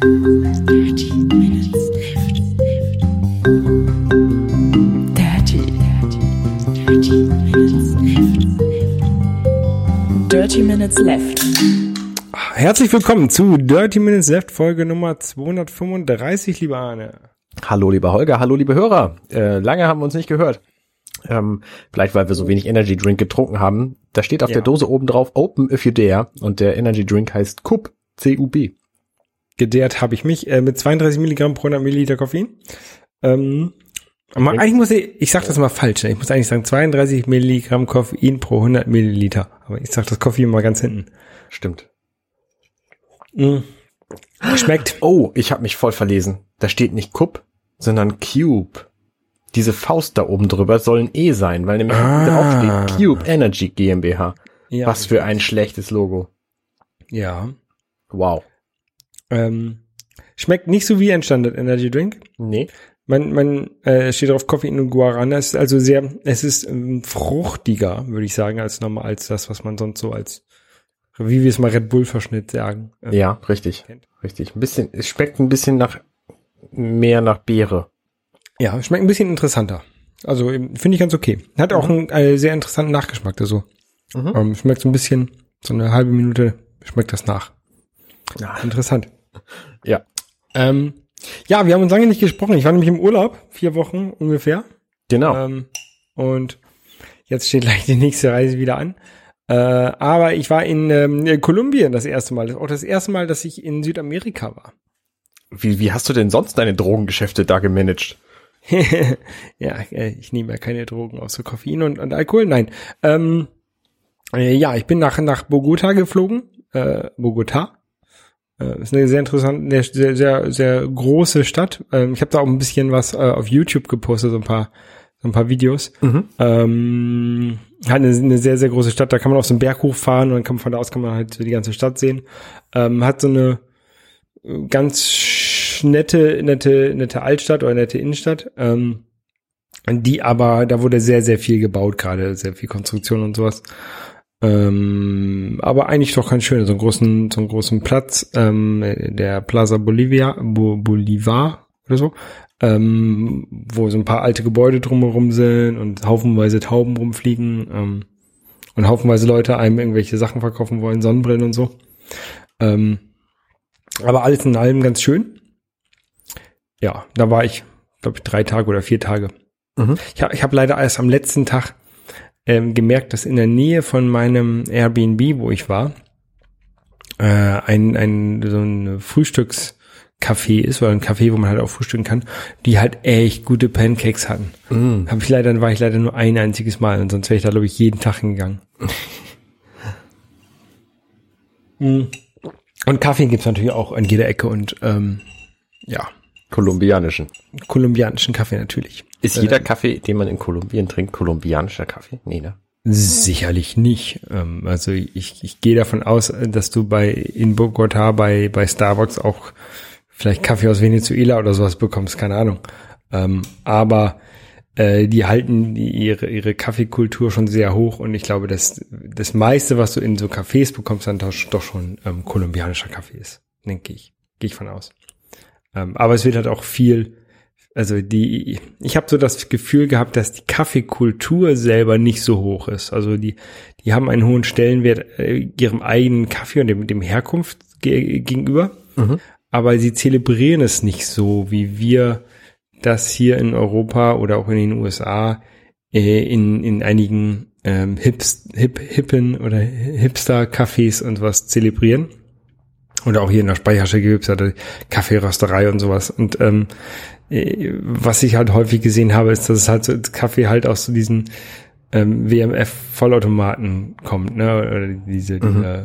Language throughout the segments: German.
Dirty Minutes Left. Dirty, dirty, dirty Minutes Left. Dirty Minutes Left. Herzlich willkommen zu Dirty Minutes Left Folge Nummer 235, lieber Arne. Hallo lieber Holger, hallo liebe Hörer. Äh, lange haben wir uns nicht gehört. Ähm, vielleicht weil wir so wenig Energy Drink getrunken haben. Da steht auf Ja. der Dose oben drauf Open if you dare und der Energy Drink heißt CUB, C-U-B. Gedehrt habe ich mich äh, mit 32 Milligramm pro 100 Milliliter Koffein. Ähm, aber eigentlich muss ich, ich sag das mal falsch, ich muss eigentlich sagen 32 Milligramm Koffein pro 100 Milliliter. Aber ich sag das Koffein mal ganz hinten. Stimmt. Mm. Schmeckt. Oh, ich habe mich voll verlesen. Da steht nicht CUB, sondern Cube. Diese Faust da oben drüber soll ein E sein, weil nämlich Ah. drauf steht Cube Energy GmbH. Ja. Was für ein schlechtes Logo. Ja. Wow. Ähm, schmeckt nicht so wie ein Standard Energy Drink. Nee. Man, man äh, steht drauf Koffein und Guarana. Es ist also sehr, es ist ähm, fruchtiger, würde ich sagen, als normal, als das, was man sonst so als, wie wir es mal Red Bull Verschnitt sagen. Ähm, Ja, richtig. Kennt. Richtig. Ein bisschen, es schmeckt ein bisschen nach, mehr nach Beere. Ja, schmeckt ein bisschen interessanter. Also ähm, finde ich ganz okay. Hat auch einen äh, sehr interessanten Nachgeschmack. Also Mhm. ähm, schmeckt so ein bisschen, so eine halbe Minute schmeckt das nach. Ja. Interessant. Ja. Ähm, ja, wir haben uns lange nicht gesprochen. Ich war nämlich im Urlaub, vier Wochen ungefähr. Genau. Ähm, und jetzt steht gleich die nächste Reise wieder an. Äh, aber ich war in ähm, Kolumbien das erste Mal. Das ist auch das erste Mal, dass ich in Südamerika war. Wie, wie hast du denn sonst deine Drogengeschäfte da gemanagt? ja, äh, ich nehme ja keine Drogen außer Koffein und, und Alkohol. Nein. Ähm, äh, ja, ich bin nach, nach Bogota geflogen. Äh, Bogota. Äh, ist eine sehr interessante, sehr, sehr, sehr große Stadt. Ähm, ich habe da auch ein bisschen was äh, auf YouTube gepostet, so ein paar, so ein paar Videos. Mhm. Ähm, hat eine, eine sehr, sehr große Stadt. Da kann man auf so einen Berg hochfahren und dann kann man von da aus kann man halt die ganze Stadt sehen. Ähm, hat so eine äh, ganz nette, nette, nette Altstadt oder nette Innenstadt. Ähm, die aber, da wurde sehr, sehr viel gebaut, gerade sehr viel Konstruktion und sowas. Ähm, aber eigentlich doch ganz schön, so einen großen, so einen großen Platz, ähm, der Plaza Bolivia, Bo Bolivar oder so, ähm, wo so ein paar alte Gebäude drumherum sind und haufenweise Tauben rumfliegen ähm, und haufenweise Leute einem irgendwelche Sachen verkaufen wollen, Sonnenbrillen und so. Ähm, aber alles in allem ganz schön. Ja, da war ich, glaube ich, drei Tage oder vier Tage. Mhm. Ich, hab- ich habe leider erst am letzten Tag ähm, gemerkt, dass in der Nähe von meinem Airbnb, wo ich war, äh, ein, ein so ein Frühstückscafé ist oder ein Café, wo man halt auch frühstücken kann, die halt echt gute Pancakes hatten. Mm. Hab ich leider, war ich leider nur ein einziges Mal und sonst wäre ich da glaube ich jeden Tag hingegangen. Mm. Und Kaffee gibt's natürlich auch an jeder Ecke und ähm, ja, Kolumbianischen. kolumbianischen Kaffee natürlich. Ist Äh, jeder Kaffee, den man in Kolumbien trinkt, kolumbianischer Kaffee? Nee, ne? Sicherlich nicht. Ähm, also ich, ich gehe davon aus, dass du bei in Bogota bei bei Starbucks auch vielleicht Kaffee aus Venezuela oder sowas bekommst, keine Ahnung. Ähm, aber äh, die halten die, ihre ihre Kaffeekultur schon sehr hoch und ich glaube, dass das meiste, was du in so Cafés bekommst, dann doch, doch schon ähm, kolumbianischer Kaffee ist, denke ich. Gehe ich von aus. Ähm, aber es wird halt auch viel also die, ich habe so das Gefühl gehabt, dass die Kaffeekultur selber nicht so hoch ist. Also die, die haben einen hohen Stellenwert äh, ihrem eigenen Kaffee und dem, dem Herkunft ge gegenüber, aber sie zelebrieren es nicht so, wie wir das hier in Europa oder auch in den USA äh, in, in einigen ähm, Hips, hip, hippen oder Hipster-Cafés und was zelebrieren. Oder auch hier in der Speicherstelle gibt es ja die Kaffeerösterei und sowas. Und ähm, äh, was ich halt häufig gesehen habe, ist, dass es halt so Kaffee halt aus so diesen ähm, WMF-Vollautomaten kommt, ne? Oder diese, die, äh,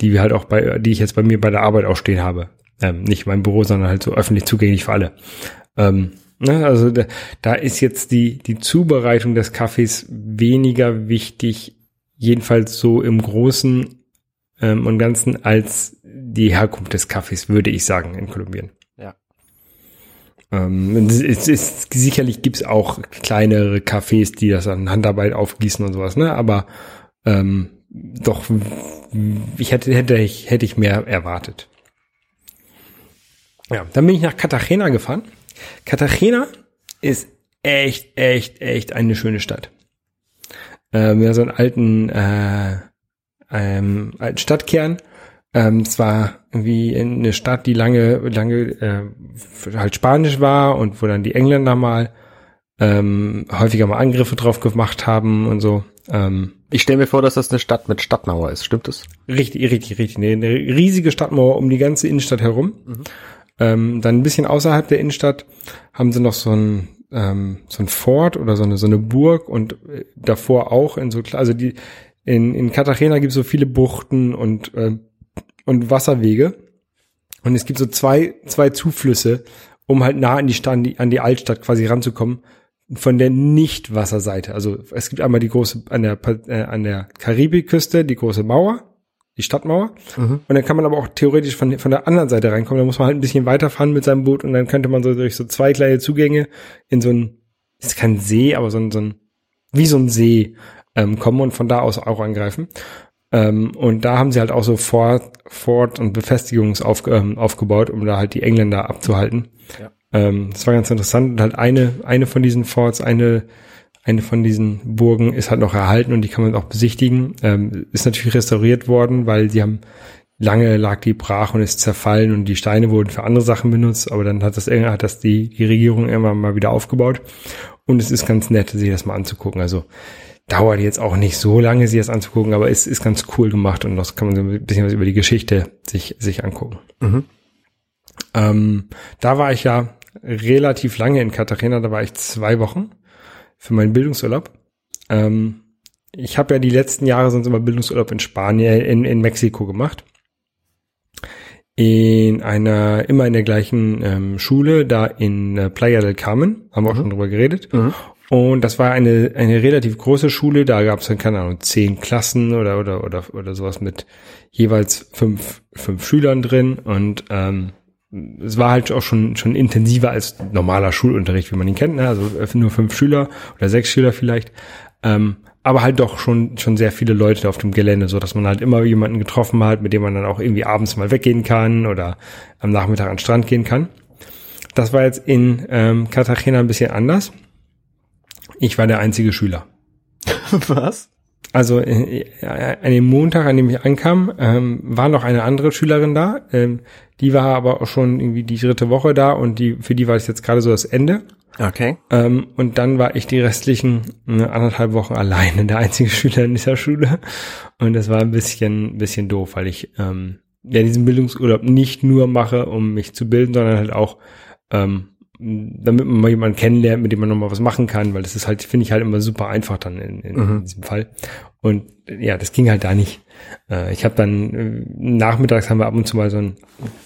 die wir halt auch bei, die ich jetzt bei mir bei der Arbeit auch stehen habe. Ähm, nicht in meinem Büro, sondern halt so öffentlich zugänglich für alle. Ähm, ne? Also da, da ist jetzt die, die Zubereitung des Kaffees weniger wichtig, jedenfalls so im Großen ähm, und Ganzen, als die Herkunft des Kaffees, würde ich sagen, in Kolumbien. Ja. Ähm, es ist, es, sicherlich gibt's auch kleinere Cafés, die das an Handarbeit aufgießen und sowas, ne? Aber ähm, doch, ich hätte, hätte ich, hätte ich mehr erwartet. Ja, dann bin ich nach Cartagena gefahren. Cartagena ist echt, echt, echt eine schöne Stadt. Ähm, ja, so einen alten, äh, ähm, alten Stadtkern. Ähm, es war irgendwie eine Stadt, die lange, lange äh, halt Spanisch war und wo dann die Engländer mal ähm, häufiger mal Angriffe drauf gemacht haben und so. Ähm, Ich stelle mir vor, dass das eine Stadt mit Stadtmauer ist. Stimmt es? Richtig, richtig, richtig. Eine, eine riesige Stadtmauer um die ganze Innenstadt herum. Ähm, dann ein bisschen außerhalb der Innenstadt haben sie noch so ein ähm, so ein Fort oder so eine so eine Burg und äh, davor auch in so also die in in Cartagena gibt es so viele Buchten und äh, und Wasserwege und es gibt so zwei zwei Zuflüsse, um halt nah an die Stadt, an die, an die Altstadt quasi ranzukommen von der Nicht-Wasserseite. Also es gibt einmal die große an der äh, an der Karibikküste die große Mauer, die Stadtmauer. Und dann kann man aber auch theoretisch von, von der anderen Seite reinkommen. Da muss man halt ein bisschen weiterfahren mit seinem Boot und dann könnte man so durch so zwei kleine Zugänge in so ein, ist kein See, aber so ein, so ein wie so ein See ähm, kommen und von da aus auch angreifen. Ähm, und da haben sie halt auch so Fort, Fort und Befestigungs auf, ähm, aufgebaut, um da halt die Engländer abzuhalten. Ja. Ähm, das war ganz interessant. Und halt eine, eine von diesen Forts, eine, eine von diesen Burgen ist halt noch erhalten und die kann man auch besichtigen. Ähm, ist natürlich restauriert worden, weil sie haben lange lag die brach und ist zerfallen und die Steine wurden für andere Sachen benutzt, aber dann hat das hat das die, die Regierung irgendwann mal wieder aufgebaut. Und es ist ganz nett, sich das mal anzugucken. Also dauert jetzt auch nicht so lange, sich das anzugucken, aber es ist ganz cool gemacht und das kann man so ein bisschen was über die Geschichte sich, sich angucken. Mhm. Ähm, da war ich ja relativ lange in Cartagena, da war ich zwei Wochen für meinen Bildungsurlaub. Ähm, ich habe ja die letzten Jahre sonst immer Bildungsurlaub in Spanien, in, in Mexiko gemacht. In einer, immer in der gleichen ähm, Schule, da in äh, Playa del Carmen, haben wir auch schon drüber geredet. Und das war eine, eine relativ große Schule, da gab es dann, keine Ahnung, zehn Klassen oder, oder, oder, oder sowas mit jeweils fünf, fünf Schülern drin und ähm, es war halt auch schon, schon intensiver als normaler Schulunterricht, wie man ihn kennt, ne? also nur fünf Schüler oder sechs Schüler vielleicht, ähm, aber halt doch schon, schon sehr viele Leute auf dem Gelände, so dass man halt immer jemanden getroffen hat, mit dem man dann auch irgendwie abends mal weggehen kann oder am Nachmittag an den Strand gehen kann. Das war jetzt in ähm, Cartagena ein bisschen anders. Ich war der einzige Schüler. Was? Also äh, an dem Montag, an dem ich ankam, ähm, war noch eine andere Schülerin da. Ähm, die war aber auch schon irgendwie die dritte Woche da und die für die war es jetzt gerade so das Ende. Okay. Ähm, und dann war ich die restlichen ne, anderthalb Wochen alleine, der einzige Schüler in dieser Schule. Und das war ein bisschen, bisschen doof, weil ich ähm, ja diesen Bildungsurlaub nicht nur mache, um mich zu bilden, sondern halt auch ähm, damit man mal jemanden kennenlernt, mit dem man nochmal was machen kann, weil das ist halt, finde ich halt immer super einfach dann in, in, in diesem Fall. Und ja, das ging halt da nicht. Äh, ich habe dann äh, nachmittags haben wir ab und zu mal so einen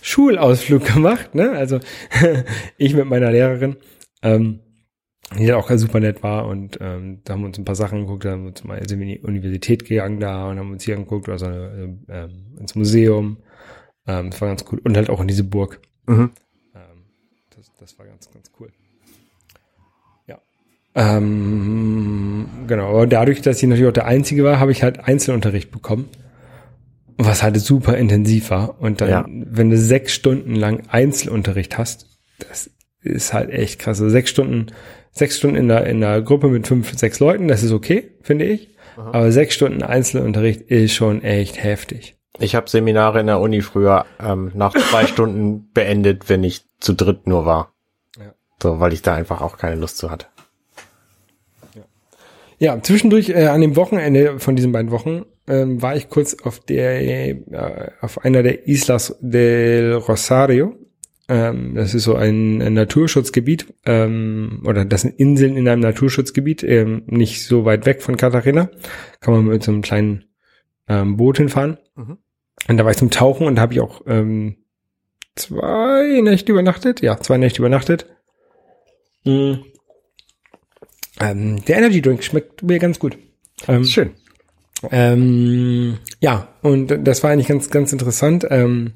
Schulausflug gemacht, ne? Also ich mit meiner Lehrerin, ähm, die auch super nett war und ähm, da haben wir uns ein paar Sachen geguckt, da haben wir uns mal in die Universität gegangen da und haben uns hier angeguckt, also äh, ähm, ins Museum. Ähm, das war ganz cool. Und halt auch in diese Burg. Mhm. Das, das war ganz, ganz cool. Ja. Ähm, genau, aber dadurch, dass ich natürlich auch der Einzige war, habe ich halt Einzelunterricht bekommen. Was halt super intensiv war. Und dann, Ja. wenn du sechs Stunden lang Einzelunterricht hast, das ist halt echt krass. Also sechs Stunden, sechs Stunden in der, in der Gruppe mit fünf, sechs Leuten, das ist okay, finde ich. Aber sechs Stunden Einzelunterricht ist schon echt heftig. Ich habe Seminare in der Uni früher ähm, nach zwei Stunden beendet, wenn ich zu dritt nur war. Ja. So, weil ich da einfach auch keine Lust zu hatte. Ja, zwischendurch äh, an dem Wochenende von diesen beiden Wochen ähm, war ich kurz auf der äh, auf einer der Islas del Rosario. Ähm, das ist so ein, ein Naturschutzgebiet ähm, oder das sind Inseln in einem Naturschutzgebiet, ähm, nicht so weit weg von Cartagena. Kann man mit so einem kleinen ähm, Boot hinfahren. Mhm. Und da war ich zum Tauchen und da habe ich auch ähm, zwei Nächte übernachtet. Ja, zwei Nächte übernachtet. Mhm. Ähm, der Energy Drink schmeckt mir ganz gut. Ähm, schön. ähm, ja, und das war eigentlich ganz, ganz interessant. Ähm,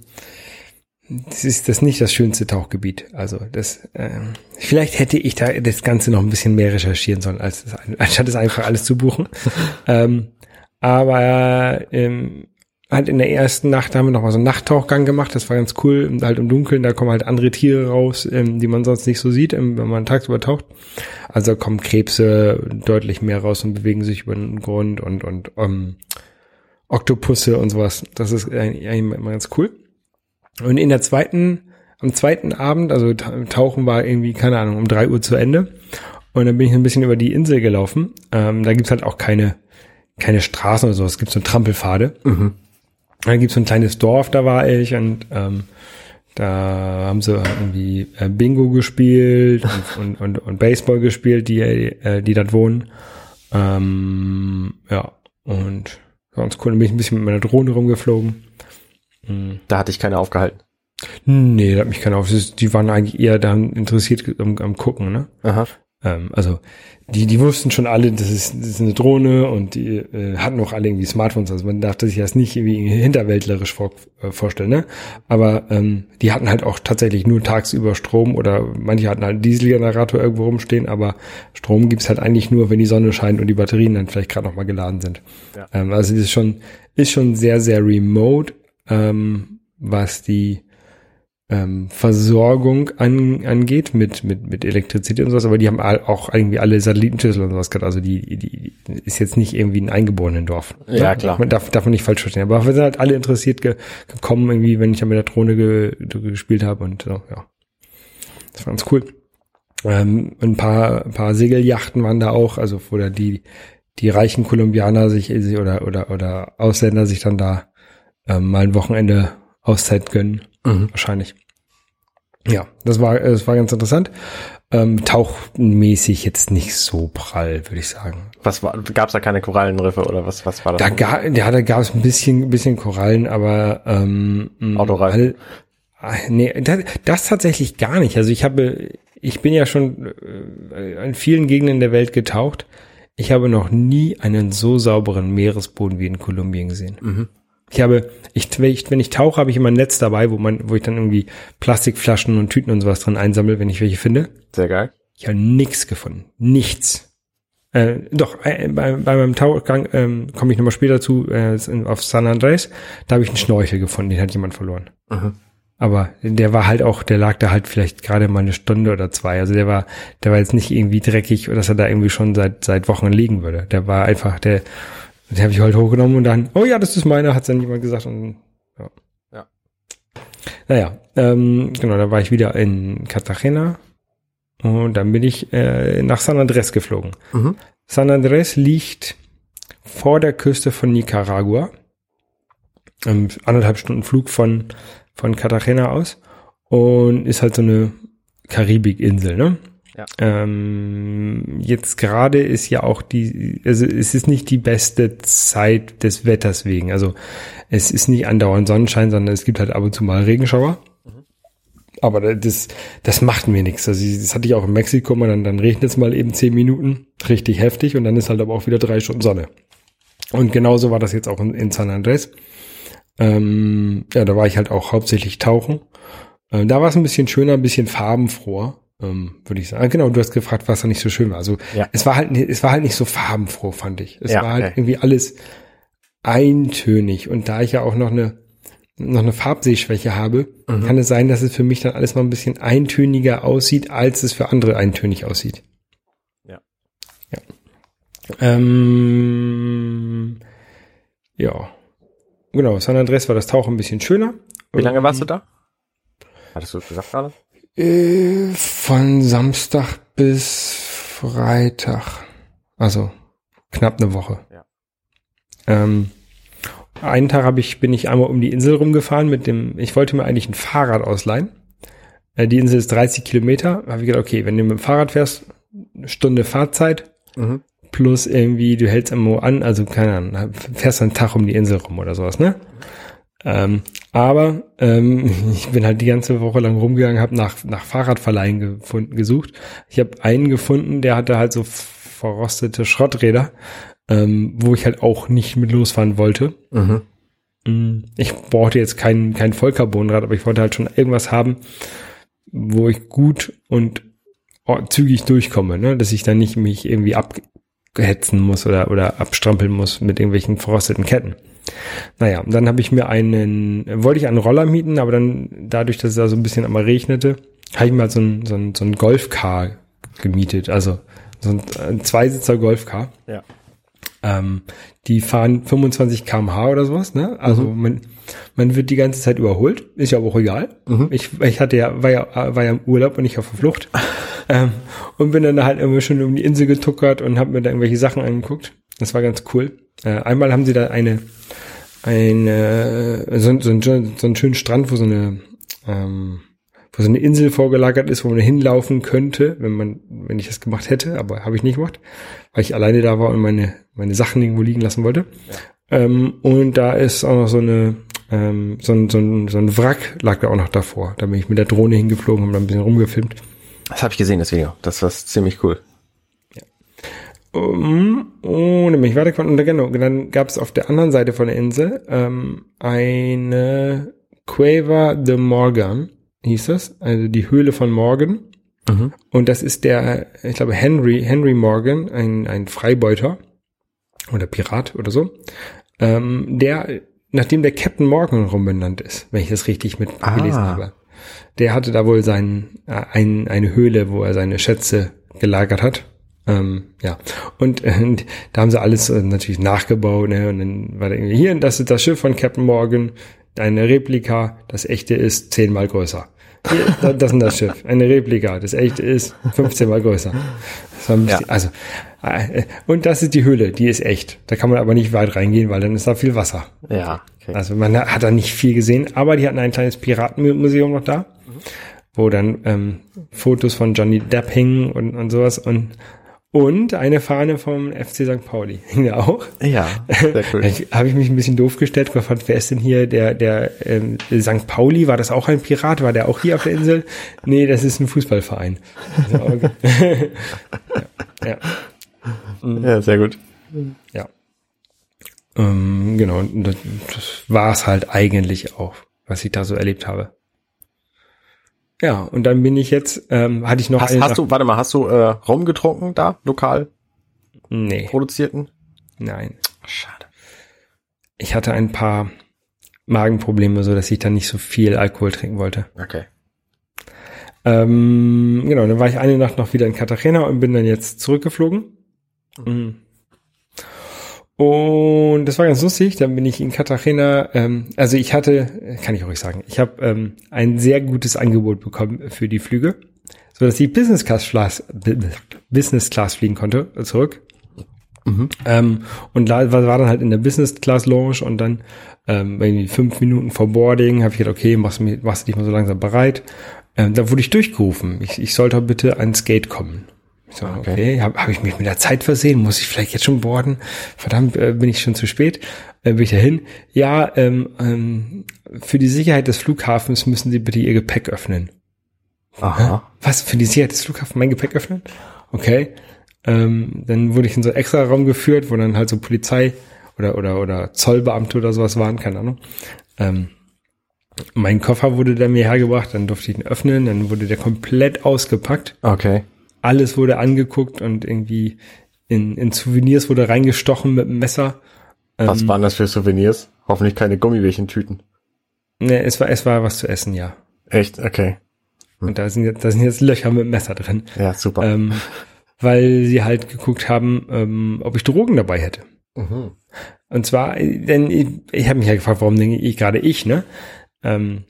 das ist das nicht das schönste Tauchgebiet. Also das, ähm, vielleicht hätte ich da das Ganze noch ein bisschen mehr recherchieren sollen, als das, anstatt es einfach alles zu buchen. ähm, aber ähm, halt in der ersten Nacht haben wir noch mal so einen Nachttauchgang gemacht. Das war ganz cool. Halt im Dunkeln, da kommen halt andere Tiere raus, ähm, die man sonst nicht so sieht, ähm, wenn man tagsüber taucht. Also kommen Krebse deutlich mehr raus und bewegen sich über den Grund und, und ähm, Oktopusse und sowas. Das ist eigentlich immer ganz cool. Und in der zweiten, am zweiten Abend, also Tauchen war irgendwie, keine Ahnung, um drei Uhr zu Ende. Und dann bin ich ein bisschen über die Insel gelaufen. Ähm, da gibt's halt auch keine, keine Straßen oder so. Es gibt so Trampelpfade. Mhm. Dann gibt's so ein kleines Dorf, da war ich und ähm, da haben sie irgendwie äh, Bingo gespielt und, und, und, und Baseball gespielt, die, äh, die dort wohnen. Ähm, ja, und ganz cool. Dann bin ich ein bisschen mit meiner Drohne rumgeflogen. Da hatte ich keine aufgehalten. Nee, da hat mich keiner auf. Die waren eigentlich eher daran interessiert am, am Gucken, ne? Aha. Ähm, also die, die wussten schon alle, das ist, das ist eine Drohne und die äh, hatten auch alle irgendwie Smartphones. Also man darf sich das nicht irgendwie hinterwäldlerisch vor, äh, vorstellen, ne? Aber ähm, die hatten halt auch tatsächlich nur tagsüber Strom oder manche hatten halt einen Dieselgenerator irgendwo rumstehen, aber Strom gibt's halt eigentlich nur, wenn die Sonne scheint und die Batterien dann vielleicht gerade noch mal geladen sind. Ja. Ähm, also das ist schon, ist schon sehr, sehr remote, ähm, was die ähm, Versorgung an, angeht mit, mit, mit Elektrizität und sowas, aber die haben all, auch irgendwie alle Satellitenschüssel und sowas gehabt. Also die, die ist jetzt nicht irgendwie ein eingeborenen Dorf. Ja, klar. Man darf, darf man nicht falsch verstehen. Aber wir sind halt alle interessiert ge, gekommen, irgendwie, wenn ich ja mit der Drohne ge, gespielt habe und so, ja. Das war ganz cool. Ähm, ein paar, ein paar Segeljachten waren da auch, also wo da die, die reichen Kolumbianer sich oder, oder, oder Ausländer sich dann da ähm, mal ein Wochenende Auszeit gönnen. Mhm. Wahrscheinlich. Ja, das war, das war ganz interessant. Ähm, tauchmäßig jetzt nicht so prall, würde ich sagen. Was war, gab's da keine Korallenriffe oder was, was war das? Da, ga, ja, da gab es ein bisschen, ein bisschen Korallen, aber ähm, Autoreifen. all- ah, nee, das, das tatsächlich gar nicht. Also ich habe, ich bin ja schon äh, in vielen Gegenden der Welt getaucht. Ich habe noch nie einen so sauberen Meeresboden wie in Kolumbien gesehen. Mhm. Ich habe, ich, wenn ich, tauche, habe ich immer ein Netz dabei, wo man, wo ich dann irgendwie Plastikflaschen und Tüten und sowas drin einsammle, wenn ich welche finde. Sehr geil. Ich habe nichts gefunden. Nichts. Äh, doch, äh, bei, bei meinem Tauchgang ähm, komme ich nochmal später zu, äh, auf San Andres. Da habe ich einen Schnorchel gefunden, den hat jemand verloren. Mhm. Aber der war halt auch, der lag da halt vielleicht gerade mal eine Stunde oder zwei. Also der war, der war jetzt nicht irgendwie dreckig, dass er da irgendwie schon seit seit Wochen liegen würde. Der war einfach, der, den habe ich halt hochgenommen und dann, oh ja, das ist meiner, hat dann jemand gesagt und ja. Ja. Naja, ähm, genau, da war ich wieder in Cartagena und dann bin ich äh, nach San Andres geflogen. Mhm. San Andres liegt vor der Küste von Nicaragua. Ähm, anderthalb Stunden Flug von, von Cartagena aus. Und ist halt so eine Karibikinsel, ne? Ja. Ähm, jetzt gerade ist ja auch die, also es ist nicht die beste Zeit des Wetters wegen. Also es ist nicht andauernd Sonnenschein, sondern es gibt halt ab und zu mal Regenschauer. Aber das, das macht mir nichts. Also das hatte ich auch in Mexiko mal, dann, dann regnet es mal eben zehn Minuten, richtig heftig, und dann ist halt aber auch wieder drei Stunden Sonne. Und genauso war das jetzt auch in, in San Andres. Ähm, ja, da war ich halt auch hauptsächlich tauchen. Äh, da war es ein bisschen schöner, ein bisschen farbenfroher, ähm, würde ich sagen. Ah, Genau, du hast gefragt, was da nicht so schön war. Also Ja. es war halt, es war halt nicht so farbenfroh, fand ich. Es Ja, war halt okay. irgendwie alles eintönig. Und da ich ja auch noch eine noch eine Farbsehschwäche habe, Mhm. kann es sein, dass es für mich dann alles noch ein bisschen eintöniger aussieht, als es für andere eintönig aussieht. Ja. Ja. Ähm, ja. Genau, San Andres war das Tauchen ein bisschen schöner. Wie lange warst du da? Hattest du das gesagt gerade? Äh, von Samstag bis Freitag. Also knapp eine Woche. Ja. Ähm, einen Tag hab ich, bin ich einmal um die Insel rumgefahren mit dem, ich wollte mir eigentlich ein Fahrrad ausleihen. Äh, die Insel ist 30 Kilometer. Habe ich gedacht, okay, wenn du mit dem Fahrrad fährst, eine Stunde Fahrzeit Mhm. plus irgendwie, du hältst irgendwo an, also keine Ahnung, fährst einen Tag um die Insel rum oder sowas, ne? Ähm, aber ähm, ich bin halt die ganze Woche lang rumgegangen, habe nach, nach Fahrradverleihen gefunden, gesucht. Ich habe einen gefunden, der hatte halt so verrostete Schrotträder, ähm, wo ich halt auch nicht mit losfahren wollte. Mhm. Mm, Ich brauchte jetzt kein, kein Vollcarbonrad, aber ich wollte halt schon irgendwas haben, wo ich gut und zügig durchkomme, ne? dass ich dann nicht mich irgendwie ab, hetzen muss oder, oder abstrampeln muss mit irgendwelchen verrosteten Ketten. Naja, und dann habe ich mir einen, wollte ich einen Roller mieten, aber dann dadurch, dass es da so ein bisschen einmal regnete, habe ich halt so ein, so ein, so ein Golfcar gemietet, also so ein, ein Zweisitzer Golfcar. Ja. Ähm, die fahren 25 kmh oder sowas, ne? Also man, man wird die ganze Zeit überholt, ist ja auch egal. Ich, ich hatte ja, war ja, war ja im Urlaub und nicht auf der Flucht. ähm, und bin dann da halt immer schon um die Insel getuckert und habe mir da irgendwelche Sachen angeguckt. Das war ganz cool. Äh, einmal haben sie da eine, eine, so, so, so, so einen schönen Strand, wo so eine, ähm, wo so eine Insel vorgelagert ist, wo man hinlaufen könnte, wenn man, wenn ich das gemacht hätte, aber habe ich nicht gemacht, weil ich alleine da war und meine, meine Sachen irgendwo liegen lassen wollte. Ähm, und da ist auch noch so eine, ähm, so ein, so ein, so ein Wrack lag da auch noch davor. Da bin ich mit der Drohne hingeflogen und da ein bisschen rumgefilmt. Das habe ich gesehen, das Video. Das war ziemlich cool. Um, und dann bin ich weitergekommen. Und genau, dann gab es auf der anderen Seite von der Insel ähm, eine Quaver de Morgan, hieß das, also die Höhle von Morgan. Mhm. Und das ist der, ich glaube, Henry, Henry Morgan, ein, ein Freibeuter oder Pirat oder so, ähm, der, nachdem der Captain Morgan rumbenannt ist, wenn ich das richtig mitgelesen Ah. habe. Der hatte da wohl sein, äh, ein, eine Höhle, wo er seine Schätze gelagert hat. Ähm, ja, und, äh, und da haben sie alles äh, natürlich nachgebaut, ne? Und dann war da irgendwie hier, das ist das Schiff von Captain Morgan, eine Replika, das echte ist zehnmal größer. Das ist das Schiff, eine Replika, das echte ist 15 mal größer. Ja. Also, äh, und das ist die Höhle, die ist echt. Da kann man aber nicht weit reingehen, weil dann ist da viel Wasser. Ja. Okay. Also man hat da nicht viel gesehen, aber die hatten ein kleines Piratenmuseum noch da, wo dann ähm, Fotos von Johnny Depp hingen und, und sowas und und eine Fahne vom FC St. Pauli hing da auch. ja, sehr cool. Habe ich mich ein bisschen doof gestellt, gefragt, wer ist denn hier der, der ähm, St. Pauli, war das auch ein Pirat? War der auch hier auf der Insel? Nee, das ist ein Fußballverein. So, okay. ja, Ja, sehr gut. ja. Ähm, genau, das, das war es halt eigentlich auch, was ich da so erlebt habe. Ja, und dann bin ich jetzt, ähm, hatte ich noch Hast, hast du, warte mal, hast du äh, rumgetrunken da, lokal Nee, produzierten? nein. Schade. Ich hatte ein paar Magenprobleme, so dass ich dann nicht so viel Alkohol trinken wollte. Okay. Ähm, genau, dann war ich eine Nacht noch wieder in Cartagena und bin dann jetzt zurückgeflogen. Mhm. Und das war ganz lustig. Dann bin ich in Cartagena. Ähm, also ich hatte, kann ich euch sagen, ich habe ähm, ein sehr gutes Angebot bekommen für die Flüge, so dass ich Business Class, Flas- Business Class fliegen konnte äh, zurück. Ähm, und da war, war dann halt in der Business Class Lounge und dann ähm, irgendwie fünf Minuten vor Boarding habe ich gedacht, okay, machst, mir, machst dich mal so langsam bereit. Ähm, da wurde ich durchgerufen. Ich, ich sollte bitte ans Gate kommen. Ich so, okay, Okay. habe hab ich mich mit der Zeit versehen? Muss ich vielleicht jetzt schon boarden? Verdammt, äh, bin ich schon zu spät? Äh, bin ich dahin? Ja, ähm, ähm, für die Sicherheit des Flughafens müssen Sie bitte Ihr Gepäck öffnen. Aha. Was? Für die Sicherheit des Flughafens mein Gepäck öffnen? Okay. Ähm, dann wurde ich in so einen extra Raum geführt, wo dann halt so Polizei oder, oder, oder Zollbeamte oder sowas waren, keine Ahnung. Ähm, mein Koffer wurde dann mir hergebracht, dann durfte ich ihn öffnen, dann wurde der komplett ausgepackt. Okay. Alles wurde angeguckt und irgendwie in, in Souvenirs wurde reingestochen mit dem Messer. Was waren das für Souvenirs? Hoffentlich keine Gummibärchentüten. Ne, es war, es war was zu essen, ja. Echt? Okay. Und da sind jetzt, da sind jetzt Löcher mit Messer drin. Ja, super. ähm, weil sie halt geguckt haben, ähm, ob ich Drogen dabei hätte. Mhm. Und zwar, denn ich, ich habe mich ja gefragt, warum denke ich gerade ich, ne? Ähm,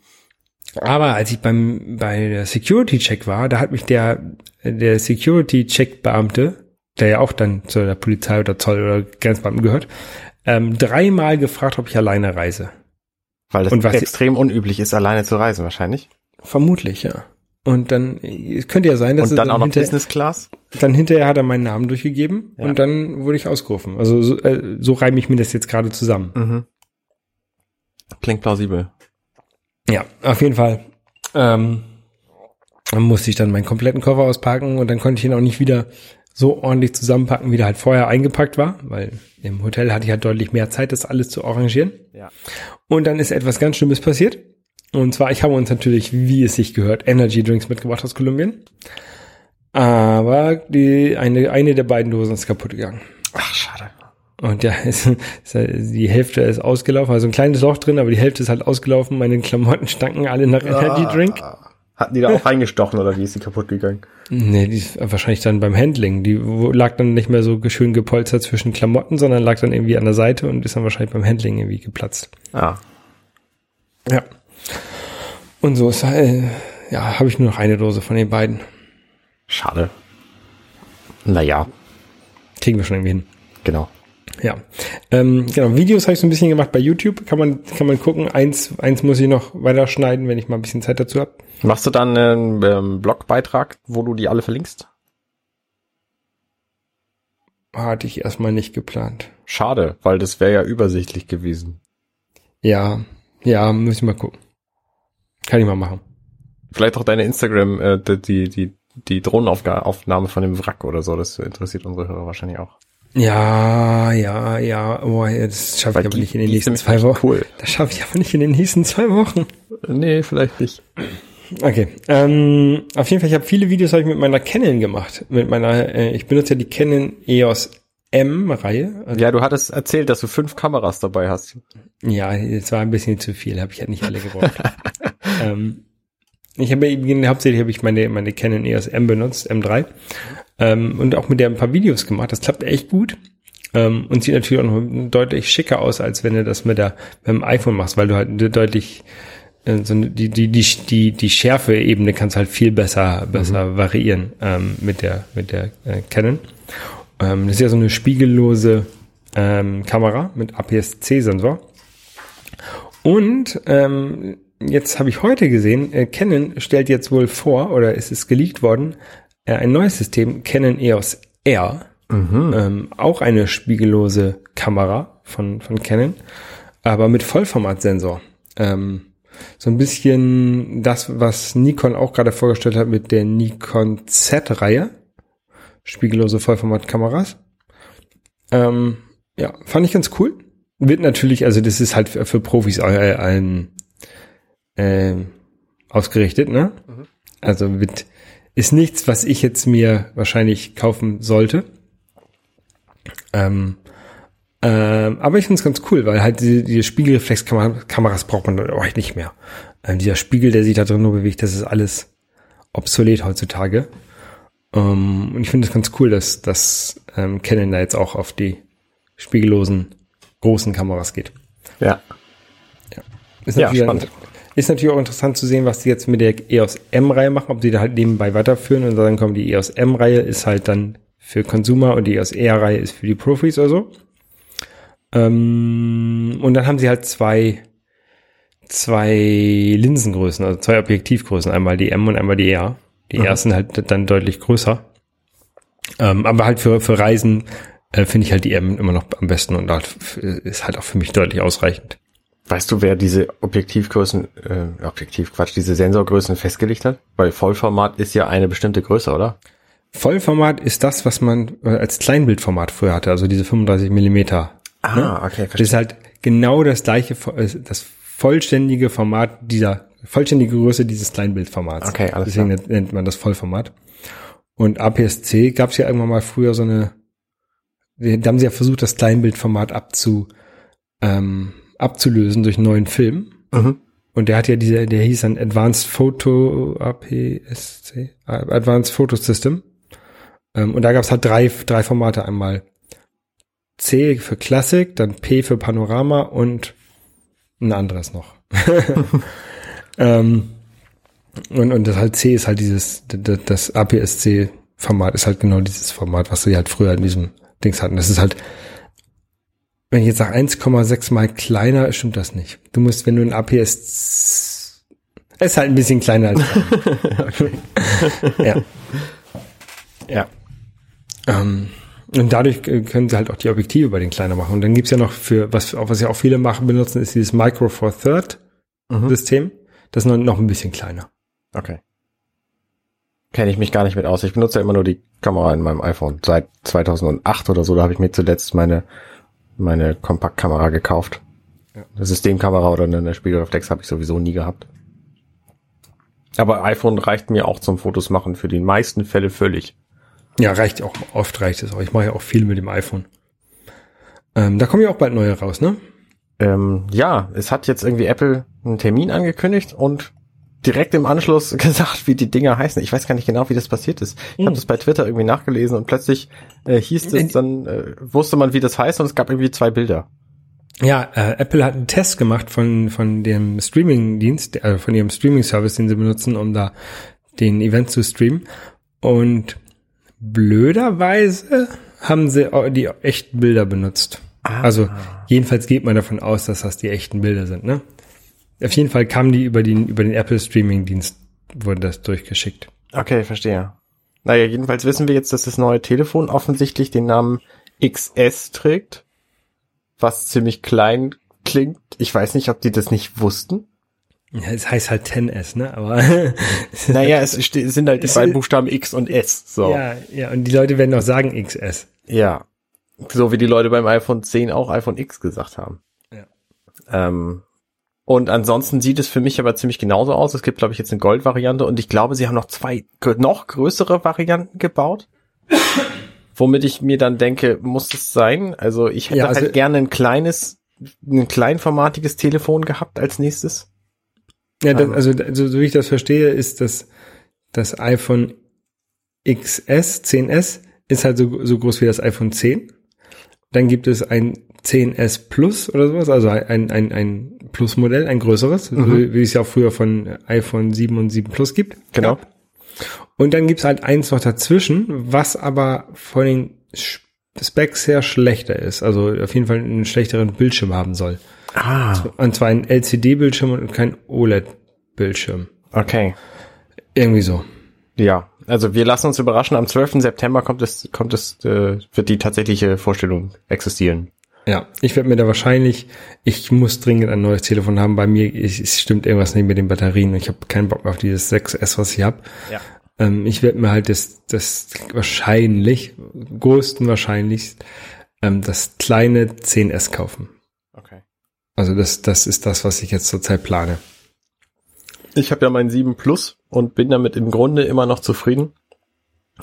aber als ich beim bei der Security Check war, da hat mich der der Security Check Beamte, der ja auch dann zu der Polizei oder Zoll oder Grenzbeamten gehört, ähm, dreimal gefragt, ob ich alleine reise. Weil das extrem unüblich ist, alleine zu reisen wahrscheinlich. Vermutlich, ja. Und dann es könnte ja sein, dass Und es dann auch noch Business Class? Dann hinterher hat er meinen Namen durchgegeben Ja. und dann wurde ich ausgerufen. Also so, äh, so reime ich mir das jetzt gerade zusammen. Mhm. Klingt plausibel. Ja, auf jeden Fall. Ähm, dann musste ich dann meinen kompletten Koffer auspacken und dann konnte ich ihn auch nicht wieder so ordentlich zusammenpacken, wie der halt vorher eingepackt war, weil im Hotel hatte ich halt deutlich mehr Zeit, das alles zu arrangieren. Ja. Und dann ist etwas ganz Schlimmes passiert. Und zwar, ich habe uns natürlich, wie es sich gehört, Energy Drinks mitgebracht aus Kolumbien. Aber die, eine, eine der beiden Dosen ist kaputt gegangen. Ach, schade. Und ja, ist, ist, die Hälfte ist ausgelaufen, also ein kleines Loch drin, aber die Hälfte ist halt ausgelaufen. Meine Klamotten stanken alle nach Energy Drink. Hatten die da auch reingestochen oder wie ist die kaputt gegangen? Nee, die ist wahrscheinlich dann beim Handling. Die lag dann nicht mehr so schön gepolstert zwischen Klamotten, sondern lag dann irgendwie an der Seite und ist dann wahrscheinlich beim Handling irgendwie geplatzt. Ah, Ja. Und so ist äh, ja, habe ich nur noch eine Dose von den beiden. schade. Naja, Kriegen wir schon irgendwie hin. genau. Ja. Ähm, genau, Videos habe ich so ein bisschen gemacht bei YouTube. Kann man, kann man gucken. Eins, eins muss ich noch weiterschneiden, wenn ich mal ein bisschen Zeit dazu habe. Machst du dann einen ähm, Blogbeitrag, wo du die alle verlinkst? Hatte ich erstmal nicht geplant. Schade, weil das wäre ja übersichtlich gewesen. Ja, ja, muss ich mal gucken. Kann ich mal machen. Vielleicht auch deine Instagram, äh, die, die, die, die Drohnenaufnahme von dem Wrack oder so, das interessiert unsere Hörer wahrscheinlich auch. Ja, ja, ja. Oh, das schaffe ich aber die- nicht in den nächsten zwei Wochen. Cool. Das schaffe ich aber nicht in den nächsten zwei Wochen. Nee, vielleicht nicht. Okay. Ähm, auf jeden Fall, ich habe viele Videos hab ich mit meiner Canon gemacht. Mit meiner, äh, ich benutze ja die Canon EOS M-Reihe. Also, Ja, du hattest erzählt, dass du fünf Kameras dabei hast. ja, es war ein bisschen zu viel, habe ich halt nicht alle gebraucht. ähm, ich habe eben, hauptsächlich habe ich meine, meine Canon EOS M benutzt, M3. Ähm, und auch mit der ein paar Videos gemacht. Das klappt echt gut. Ähm, und sieht natürlich auch noch deutlich schicker aus, als wenn du das mit, der, mit dem iPhone machst, weil du halt deutlich äh, so die, die, die, die, die Schärfe-Ebene kannst halt viel besser, besser variieren ähm, mit der, mit der äh, Canon. Ähm, das ist ja so eine spiegellose ähm, Kamera mit APS-C-Sensor. Und ähm, jetzt habe ich heute gesehen, äh, Canon stellt jetzt wohl vor, oder es ist geleakt worden, äh, ein neues System, Canon EOS R. Ähm, auch eine spiegellose Kamera von, von Canon, aber mit Vollformatsensor. Ähm, so ein bisschen das, was Nikon auch gerade vorgestellt hat mit der Nikon Z-Reihe. Spiegellose Vollformatkameras. Ähm, ja, fand ich ganz cool. Wird natürlich, also das ist halt für, für Profis äh, ein, ähm, ausgerichtet, ne? Also wird, ist nichts, was ich jetzt mir wahrscheinlich kaufen sollte. Ähm, ähm, aber ich finde es ganz cool, weil halt diese, diese Spiegelreflexkameras braucht man euch nicht mehr. Ähm, dieser Spiegel, der sich da drin nur bewegt, das ist alles obsolet heutzutage. Ähm, und ich finde es ganz cool, dass, dass ähm, Canon da jetzt auch auf die spiegellosen großen Kameras geht. Ja. Ist Ja, natürlich, spannend. Ist natürlich auch interessant zu sehen, was die jetzt mit der EOS M-Reihe machen, ob die da halt nebenbei weiterführen und dann kommen die EOS M-Reihe ist halt dann für Consumer und die EOS R-Reihe ist für die Profis oder so. Ähm, und dann haben sie halt zwei, zwei Linsengrößen, also zwei Objektivgrößen, einmal die M und einmal die R. Die R sind halt dann deutlich größer. Ähm, aber halt für, für Reisen äh, finde ich halt die M immer noch am besten und halt ist halt auch für mich deutlich ausreichend. Weißt du, wer diese Objektivgrößen, äh, Objektiv, Quatsch, diese Sensorgrößen festgelegt hat? Weil Vollformat ist ja eine bestimmte Größe, oder? Vollformat ist das, was man äh, als Kleinbildformat früher hatte, also diese 35 Millimeter. Ah, okay, Das ist halt genau das gleiche, äh, das vollständige Format dieser, vollständige Größe dieses Kleinbildformats. Okay, alles Deswegen nennt- nennt man das Vollformat. Und APS-C gab es ja irgendwann mal früher so eine, da haben sie ja versucht, das Kleinbildformat abzu, ähm, abzulösen durch einen neuen Film. Mhm. Und der hat ja diese, der hieß dann Advanced Photo APS-C, Advanced Photo System. Ähm, und da gab es halt drei, drei Formate. Einmal C für Classic, dann P für Panorama und ein anderes noch. ähm, und, und das halt C ist halt dieses, das, das APS-C-Format ist halt genau dieses Format, was sie halt früher in diesem Dings hatten. Das ist halt, wenn ich jetzt sage 1,6 mal kleiner, stimmt das nicht. Du musst, wenn du ein APS, es ist halt ein bisschen kleiner als ja. Ja. Ähm, und dadurch äh, können sie halt auch die Objektive bei den kleiner machen. Und dann gibt's ja noch für, was, was ja auch viele machen, benutzen, ist dieses Micro Four Third Mhm. System. Das ist noch, noch ein bisschen kleiner. Okay. Kenne ich mich gar nicht mit aus. Ich benutze ja immer nur die Kamera in meinem iPhone. Seit 2008 oder so, da habe ich mir zuletzt meine, meine Kompaktkamera gekauft. Ja. Eine Systemkamera oder eine, Spiegelreflex habe ich sowieso nie gehabt. Aber iPhone reicht mir auch zum Fotos machen für die meisten Fälle völlig. Ja, reicht auch. Oft reicht es auch. Ich mache ja auch viel mit dem iPhone. Ähm, da kommen ja auch bald neue raus, ne? Ähm, ja, es hat jetzt irgendwie Apple einen Termin angekündigt und direkt im Anschluss gesagt, wie die Dinger heißen. Ich weiß gar nicht genau, wie das passiert ist. Ich Hm. habe das bei Twitter irgendwie nachgelesen und plötzlich äh, hieß es, dann äh, wusste man, wie das heißt und es gab irgendwie zwei Bilder. Ja, äh, Apple hat einen Test gemacht von, von dem Streaming-Dienst, äh, von ihrem Streaming-Service, den sie benutzen, um da den Event zu streamen. Und blöderweise haben sie die echten Bilder benutzt. Also jedenfalls geht man davon aus, dass das die echten Bilder sind. Ne? Auf jeden Fall kamen die über den über den Apple Streaming-Dienst wurde das durchgeschickt. Okay, verstehe. Naja, jedenfalls wissen wir jetzt, dass das neue Telefon offensichtlich den Namen XS trägt, was ziemlich klein klingt. Ich weiß nicht, ob die das nicht wussten. Ja, es heißt halt 10S, ne? Aber Naja, es sind halt die beiden Buchstaben X und S. So. ja, ja, und die Leute werden auch sagen XS. Ja. So wie die Leute beim iPhone 10 auch iPhone X gesagt haben. Ja. Ähm, und ansonsten sieht es für mich aber ziemlich genauso aus. Es gibt, glaube ich, jetzt eine Gold-Variante und ich glaube, sie haben noch zwei noch größere Varianten gebaut. Womit ich mir dann denke, muss es sein? Also ich hätte Ja, also- halt gerne ein kleines, ein kleinformatiges Telefon gehabt als nächstes. Ja, das, Ähm. also, also so wie ich das verstehe, ist das das iPhone XS, 10S, ist halt so, so groß wie das iPhone 10. Dann gibt es ein 10S Plus oder sowas, also ein, ein, ein Plus-Modell, ein größeres, Mhm. wie es ja auch früher von iPhone 7 und 7 Plus gibt. Genau. Und dann gibt's halt eins noch dazwischen, was aber von den Specs her schlechter ist. Also auf jeden Fall einen schlechteren Bildschirm haben soll. Ah, Und zwar ein LCD-Bildschirm und kein OLED-Bildschirm. okay. Irgendwie so. Ja, also wir lassen uns überraschen. Am 12. September kommt es, kommt es, äh, wird die tatsächliche Vorstellung existieren. Ja, ich werde mir da wahrscheinlich, ich muss dringend ein neues Telefon haben. Bei mir ich, es stimmt irgendwas nicht mit den Batterien. Ich habe keinen Bock mehr auf dieses 6S, was ich habe. Ja. Ähm, ich werde mir halt das, das wahrscheinlich, größten wahrscheinlich, ähm, das kleine 10S kaufen. Okay. Also das, das ist das, was ich jetzt zurzeit plane. Ich habe ja mein 7 Plus und bin damit im Grunde immer noch zufrieden.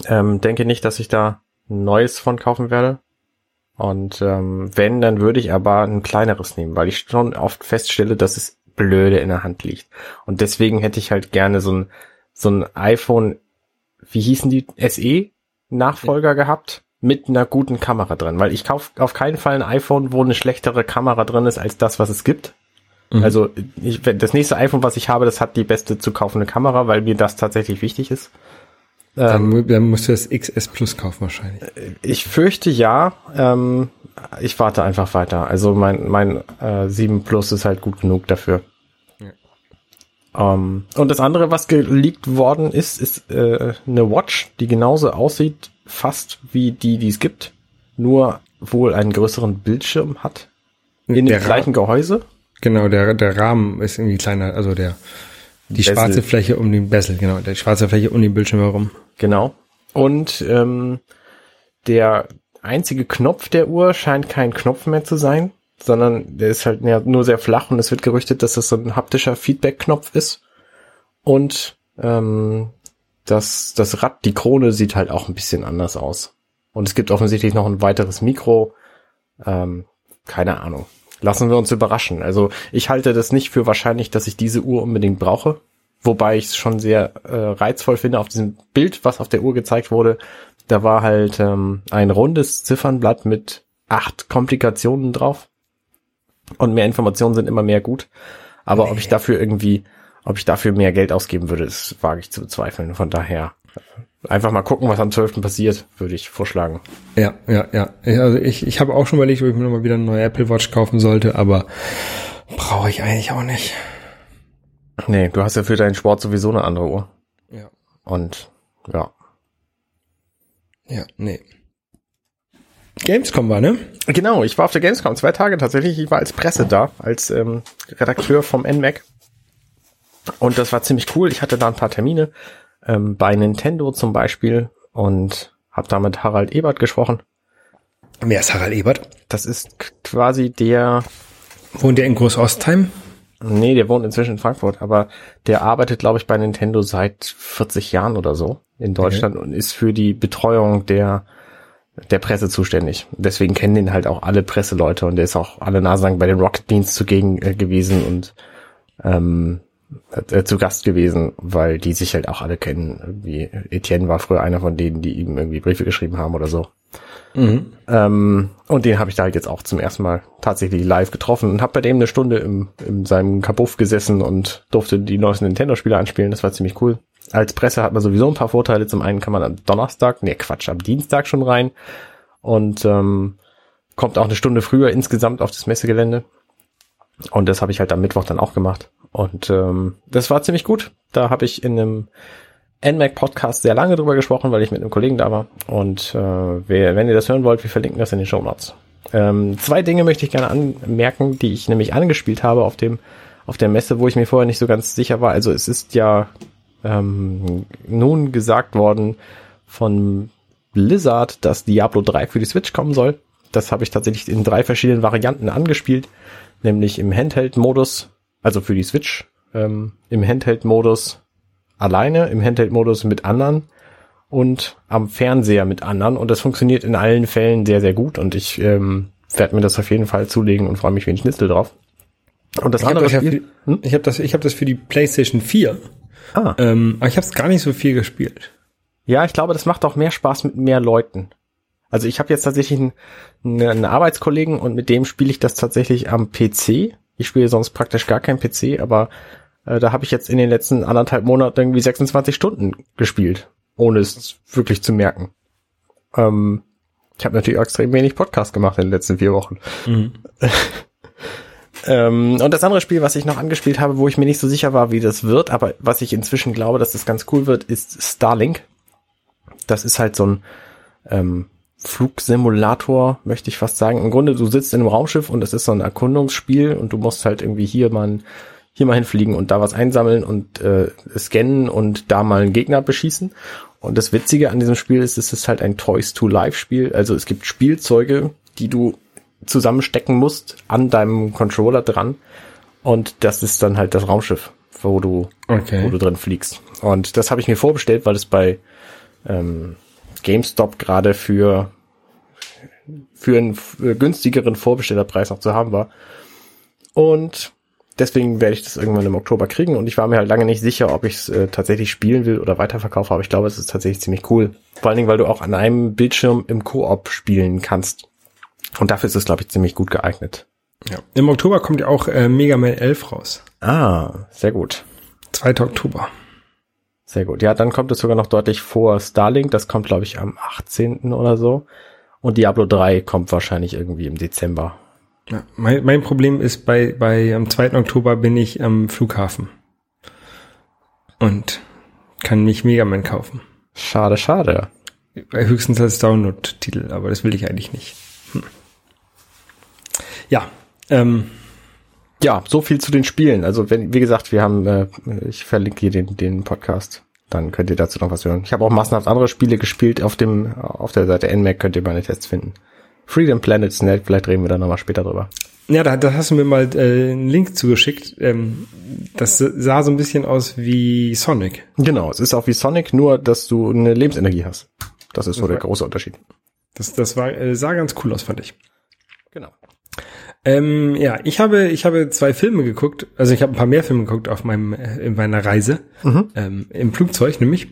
Ähm, denke nicht, dass ich da ein neues von kaufen werde. Und ähm, wenn, dann würde ich aber ein kleineres nehmen, weil ich schon oft feststelle, dass es blöde in der Hand liegt. Und deswegen hätte ich halt gerne so ein, so ein iPhone, wie hießen die, SE Nachfolger gehabt, mit einer guten Kamera drin. Weil ich kaufe auf keinen Fall ein iPhone, wo eine schlechtere Kamera drin ist als das, was es gibt. Mhm. Also ich, das nächste iPhone, was ich habe, das hat die beste zu kaufende Kamera, weil mir das tatsächlich wichtig ist. Dann, Ähm, dann musst du das XS Plus kaufen wahrscheinlich. ich fürchte ja. Ähm, ich warte einfach weiter. Also mein mein äh, 7 Plus ist halt gut genug dafür. Ähm, und das andere, was geleakt worden ist, ist äh, eine Watch, die genauso aussieht, fast wie die, die es gibt, nur wohl einen größeren Bildschirm hat. In Der dem gleichen Gehäuse. Genau, der, der Rahmen ist irgendwie kleiner, also der, die Bezel. schwarze Fläche um den Bezel, genau, der schwarze Fläche um den Bildschirm herum. Genau. Und ähm, der einzige Knopf der Uhr scheint kein Knopf mehr zu sein, sondern der ist halt nur sehr flach und es wird gerüchtet, dass das so ein haptischer Feedback-Knopf ist. Und ähm, das, das Rad, die Krone sieht halt auch ein bisschen anders aus. Und es gibt offensichtlich noch ein weiteres Mikro. Ähm, keine Ahnung. Lassen wir uns überraschen. Also ich halte das nicht für wahrscheinlich, dass ich diese Uhr unbedingt brauche. Wobei ich es schon sehr äh, reizvoll finde auf diesem Bild, was auf der Uhr gezeigt wurde. Da war halt ähm, ein rundes Ziffernblatt mit acht Komplikationen drauf. Und mehr Informationen sind immer mehr gut. Aber ob ich dafür irgendwie, ob ich dafür mehr Geld ausgeben würde, das wage ich zu bezweifeln. Von daher einfach mal gucken, was am 12. passiert, würde ich vorschlagen. Ja, ja, ja. Also ich, ich habe auch schon überlegt, ob ich mir nochmal wieder eine neue Apple Watch kaufen sollte, aber brauche ich eigentlich auch nicht. Nee, du hast ja für deinen Sport sowieso eine andere Uhr. Ja. Und ja. Ja, nee. Gamescom war, ne? Genau, ich war auf der Gamescom zwei Tage tatsächlich. Ich war als Presse da, als ähm, Redakteur vom NMAC. Und das war ziemlich cool. Ich hatte da ein paar Termine ähm, bei Nintendo zum Beispiel und habe da mit Harald Ebert gesprochen. Wer ist Harald Ebert? Das ist quasi der, Wohnt der in Großostheim? Nee, der wohnt inzwischen in Frankfurt, aber der arbeitet, glaube ich, bei Nintendo seit 40 Jahren oder so in Deutschland und ist für die Betreuung der der Presse zuständig. Deswegen kennen den halt auch alle Presseleute und der ist auch alle Nase lang bei den Rocket Beans zugegen äh, gewesen und ähm, äh, zu Gast gewesen, weil die sich halt auch alle kennen. Irgendwie Etienne war früher einer von denen, die ihm irgendwie Briefe geschrieben haben oder so. Mhm. Ähm, und den habe ich da halt jetzt auch zum ersten Mal tatsächlich live getroffen und habe bei dem eine Stunde im, in seinem Kabuff gesessen und durfte die neuesten Nintendo-Spiele anspielen. Das war ziemlich cool. Als Presse hat man sowieso ein paar Vorteile. Zum einen kann man am Donnerstag, nee Quatsch, am Dienstag schon rein und ähm, kommt auch eine Stunde früher insgesamt auf das Messegelände. Und das habe ich halt am Mittwoch dann auch gemacht. Und ähm, das war ziemlich gut. Da habe ich in einem NMAC Podcast sehr lange drüber gesprochen, weil ich mit einem Kollegen da war. Und äh, wer, wenn ihr das hören wollt, wir verlinken das in den Show Notes. Ähm, zwei Dinge möchte ich gerne anmerken, die ich nämlich angespielt habe auf dem auf der Messe, wo ich mir vorher nicht so ganz sicher war. Also es ist ja ähm, nun gesagt worden von Blizzard, dass Diablo 3 für die Switch kommen soll. Das habe ich tatsächlich in drei verschiedenen Varianten angespielt, nämlich im Handheld-Modus, also für die Switch, ähm, im Handheld-Modus alleine, im Handheld-Modus mit anderen und am Fernseher mit anderen. Und das funktioniert in allen Fällen sehr, sehr gut. Und ich ähm, werde mir das auf jeden Fall zulegen und freue mich wie ein Schnitzel drauf. Und das Ich habe andere das, ja Spiel, für- ich hab das, ich hab das für die PlayStation 4. ah, Ähm, aber ich habe es gar nicht so viel gespielt. Ja, ich glaube, das macht auch mehr Spaß mit mehr Leuten. Also ich habe jetzt tatsächlich einen, einen Arbeitskollegen und mit dem spiele ich das tatsächlich am PC. Ich spiele sonst praktisch gar kein PC, aber äh, da habe ich jetzt in den letzten anderthalb Monaten irgendwie 26 Stunden gespielt, ohne es wirklich zu merken. Ähm, ich habe natürlich auch extrem wenig Podcast gemacht in den letzten vier Wochen. Ähm, und das andere Spiel, was ich noch angespielt habe, wo ich mir nicht so sicher war, wie das wird, aber was ich inzwischen glaube, dass das ganz cool wird, ist Starlink. Das ist halt so ein ähm, Flugsimulator, möchte ich fast sagen. Im Grunde, du sitzt in einem Raumschiff und es ist so ein Erkundungsspiel und du musst halt irgendwie hier mal, hier mal hinfliegen und da was einsammeln und äh, scannen und da mal einen Gegner beschießen. Und das Witzige an diesem Spiel ist, es ist halt ein Toys to Life Spiel. Also es gibt Spielzeuge, die du zusammenstecken musst an deinem Controller dran. Und das ist dann halt das Raumschiff, wo du, Okay. wo du drin fliegst. Und das habe ich mir vorbestellt, weil es bei ähm, GameStop gerade für für einen günstigeren Vorbestellerpreis noch zu haben war. Und deswegen werde ich das irgendwann im Oktober kriegen. Und ich war mir halt lange nicht sicher, ob ich es äh, tatsächlich spielen will oder weiterverkaufe. Aber ich glaube, es ist tatsächlich ziemlich cool. Vor allen Dingen, weil du auch an einem Bildschirm im Koop spielen kannst. Und dafür ist es, glaube ich, ziemlich gut geeignet. Ja. Im Oktober kommt ja auch äh, Mega Man 11 raus. Ah, sehr gut. 2. Oktober. Sehr gut. Ja, dann kommt es sogar noch deutlich vor Starlink. Das kommt, glaube ich, am 18. oder so. Und Diablo 3 kommt wahrscheinlich irgendwie im Dezember. Ja. Mein, mein Problem ist, bei, bei am 2. Oktober bin ich am Flughafen. Und kann nicht Mega Man kaufen. Schade, schade. Höchstens als Download-Titel, aber das will ich eigentlich nicht. Hm. Ja, ähm, Ja, so viel zu den Spielen. Also wenn, wie gesagt, wir haben, äh, ich verlinke hier den, den Podcast. Dann könnt ihr dazu noch was hören. Ich habe auch massenhaft andere Spiele gespielt auf dem, auf der Seite NMAC könnt ihr meine Tests finden. Freedom Planets Net, vielleicht reden wir da nochmal später drüber. Ja, da, da hast du mir mal äh, einen Link zugeschickt. Ähm, das sah so ein bisschen aus wie Sonic. Genau, es ist auch wie Sonic, nur dass du eine Lebensenergie hast. Das ist so der große Unterschied. Das, das war, äh, sah ganz cool aus, fand ich. Genau. Ähm, ja, ich habe, ich habe zwei Filme geguckt. Also ich habe ein paar mehr Filme geguckt auf meinem, äh, in meiner Reise. Ähm, Im Flugzeug nämlich.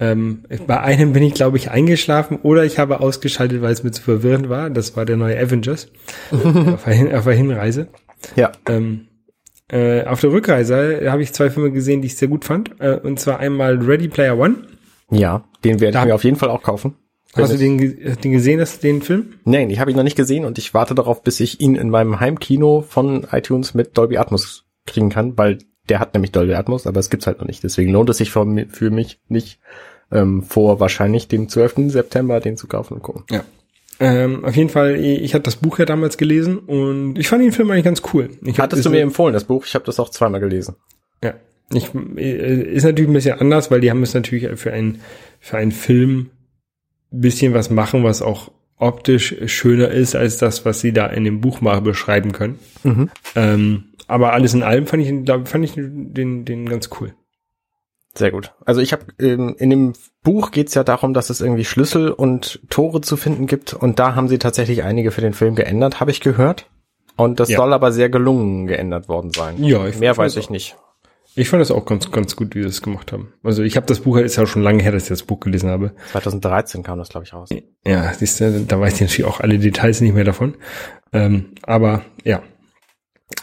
Ähm, bei einem bin ich, glaube ich, eingeschlafen oder ich habe ausgeschaltet, weil es mir zu verwirrend war. Das war der neue Avengers. auf, der Hin auf der Hinreise. Ja. Ähm, äh, auf der Rückreise habe ich zwei Filme gesehen, die ich sehr gut fand. Äh, und zwar einmal Ready Player One. Ja, den werde ich Da- mir auf jeden Fall auch kaufen. Hast du den, den gesehen, hast du den Film? Nein, ich habe ihn noch nicht gesehen und ich warte darauf, bis ich ihn in meinem Heimkino von iTunes mit Dolby Atmos kriegen kann, weil der hat nämlich Dolby Atmos, aber es gibt's halt noch nicht. Deswegen lohnt es sich für, für mich nicht ähm, vor wahrscheinlich dem 12. September den zu kaufen und gucken. Ja. Ähm, auf jeden Fall, ich hatte das Buch ja damals gelesen und ich fand den Film eigentlich ganz cool. Ich Hattest du mir empfohlen, das Buch? Ich habe das auch zweimal gelesen. Ja. Ich, äh, ist natürlich ein bisschen anders, weil die haben es natürlich für einen, für einen Film bisschen was machen, was auch optisch schöner ist als das, was sie da in dem Buch mal beschreiben können. Ähm, aber alles in allem fand ich, glaub, fand ich den, den ganz cool. Sehr gut. Also ich habe ähm, in dem Buch geht's ja darum, dass es irgendwie Schlüssel und Tore zu finden gibt und da haben sie tatsächlich einige für den Film geändert, habe ich gehört. Und das Ja. soll aber sehr gelungen geändert worden sein. Ja, ich Mehr weiß ich nicht. Ich fand das auch ganz, ganz gut, wie sie es gemacht haben. Also ich habe das Buch, ist ja schon lange her, dass ich das Buch gelesen habe. 2013 kam das, glaube ich, raus. Ja, siehst du, da weiß ich natürlich auch alle Details nicht mehr davon. Ähm, aber ja.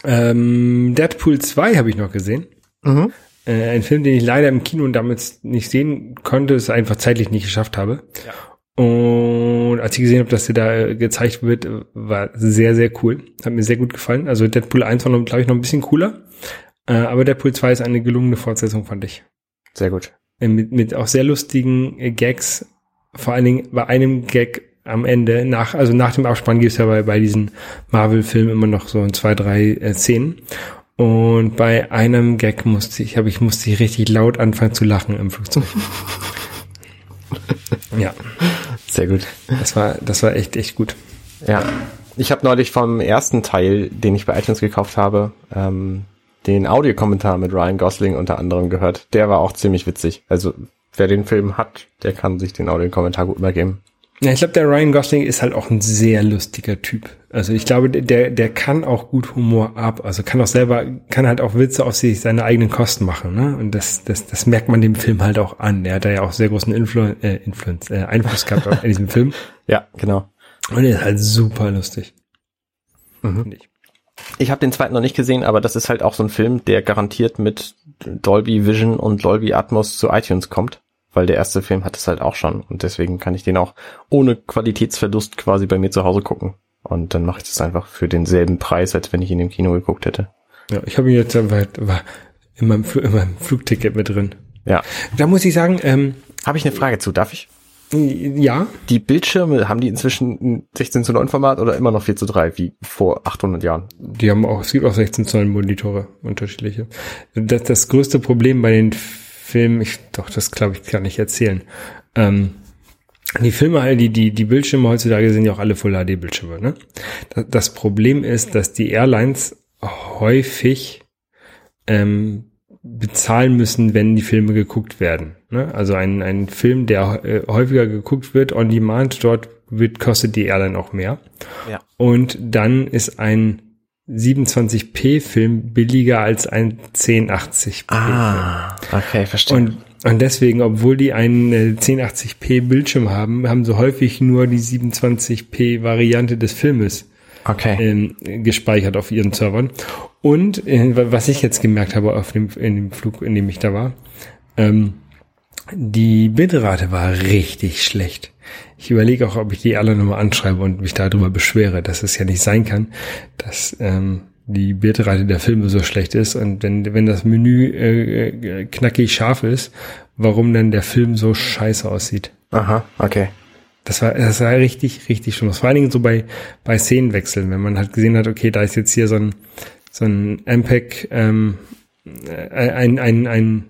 Ähm, Deadpool 2 habe ich noch gesehen. Mhm. Äh, ein Film, den ich leider im Kino damals nicht sehen konnte, es einfach zeitlich nicht geschafft habe. Und als ich gesehen habe, dass der da äh, gezeigt wird, äh, war sehr, sehr cool. Hat mir sehr gut gefallen. Also Deadpool 1 war, glaube ich, noch ein bisschen cooler. Äh, aber Deadpool 2 ist eine gelungene Fortsetzung, fand ich. Sehr gut. Äh, Mit, mit auch sehr lustigen äh, Gags. Vor allen Dingen bei einem Gag am Ende, nach, also nach dem Abspann gibt es ja bei, bei diesen Marvel-Filmen immer noch so zwei, drei äh, Szenen. Und bei einem Gag musste ich, habe ich musste ich richtig laut anfangen zu lachen im Flugzeug. ja, Sehr gut. das war, das war echt, echt gut. Ja. Ich habe neulich vom ersten Teil, den ich bei iTunes gekauft habe, ähm, den Audiokommentar mit Ryan Gosling unter anderem gehört. Der war auch ziemlich witzig. Also wer den Film hat, der kann sich den Audiokommentar gut übergeben. Ja, ich glaube, der Ryan Gosling ist halt auch ein sehr lustiger Typ. Also ich glaube, der, der kann auch gut Humor ab. Also kann auch selber, kann halt auch Witze auf sich seine eigenen Kosten machen. Ne? Und das, das, das merkt man dem Film halt auch an. Der hat da ja auch sehr großen Influ äh, Influence, äh, Einfluss gehabt in diesem Film. Ja, genau. Und er ist halt super lustig. Mhm. Finde ich. Ich habe den zweiten noch nicht gesehen, aber das ist halt auch so ein Film, der garantiert mit Dolby Vision und Dolby Atmos zu iTunes kommt, weil der erste Film hat es halt auch schon und deswegen kann ich den auch ohne Qualitätsverlust quasi bei mir zu Hause gucken. Und dann mache ich das einfach für denselben Preis, als wenn ich ihn im Kino geguckt hätte. Ja, ich habe ihn jetzt einfach in meinem, Fl in meinem Flugticket mit drin. Ja. Da muss ich sagen, ähm, Habe ich eine Frage zu, darf ich? Ja, Die Bildschirme, haben die inzwischen ein 16 zu 9 Format oder immer noch 4 zu 3, wie vor 800 Jahren? Die haben auch, es gibt auch 16 Zoll Monitore, unterschiedliche. Das, das größte Problem bei den Filmen, ich, doch, das glaube ich, kann ich erzählen. Ähm, die Filme, die, die, die Bildschirme heutzutage sind ja auch alle Full HD Bildschirme, ne? Das, das Problem ist, dass die Airlines häufig, ähm, bezahlen müssen, wenn die Filme geguckt werden. Ne? Also ein, ein Film, der äh, häufiger geguckt wird, on demand, dort wird, kostet die Airline auch mehr. Ja. Und dann ist ein 27p-Film billiger als ein 1080p. Ah, okay, verstehe. Und, und deswegen, obwohl die einen äh, 1080p Bildschirm haben, haben sie häufig nur die 27p Variante des Filmes okay. ähm, gespeichert auf ihren Servern. Und äh, was ich jetzt gemerkt habe auf dem, in dem Flug, in dem ich da war, ähm, die Bitrate war richtig schlecht. Ich überlege auch, ob ich die alle nochmal anschreibe und mich darüber beschwere, dass es ja nicht sein kann, dass ähm, die Bitrate der Filme so schlecht ist und wenn, wenn das Menü äh, knackig scharf ist, warum dann der Film so scheiße aussieht. Aha, okay. Das war, das war richtig, richtig schlimm. Vor allen Dingen so bei, bei Szenenwechseln, wenn man halt gesehen hat, okay, da ist jetzt hier so ein, so ein MPEG, ähm, äh, ein, ein, ein,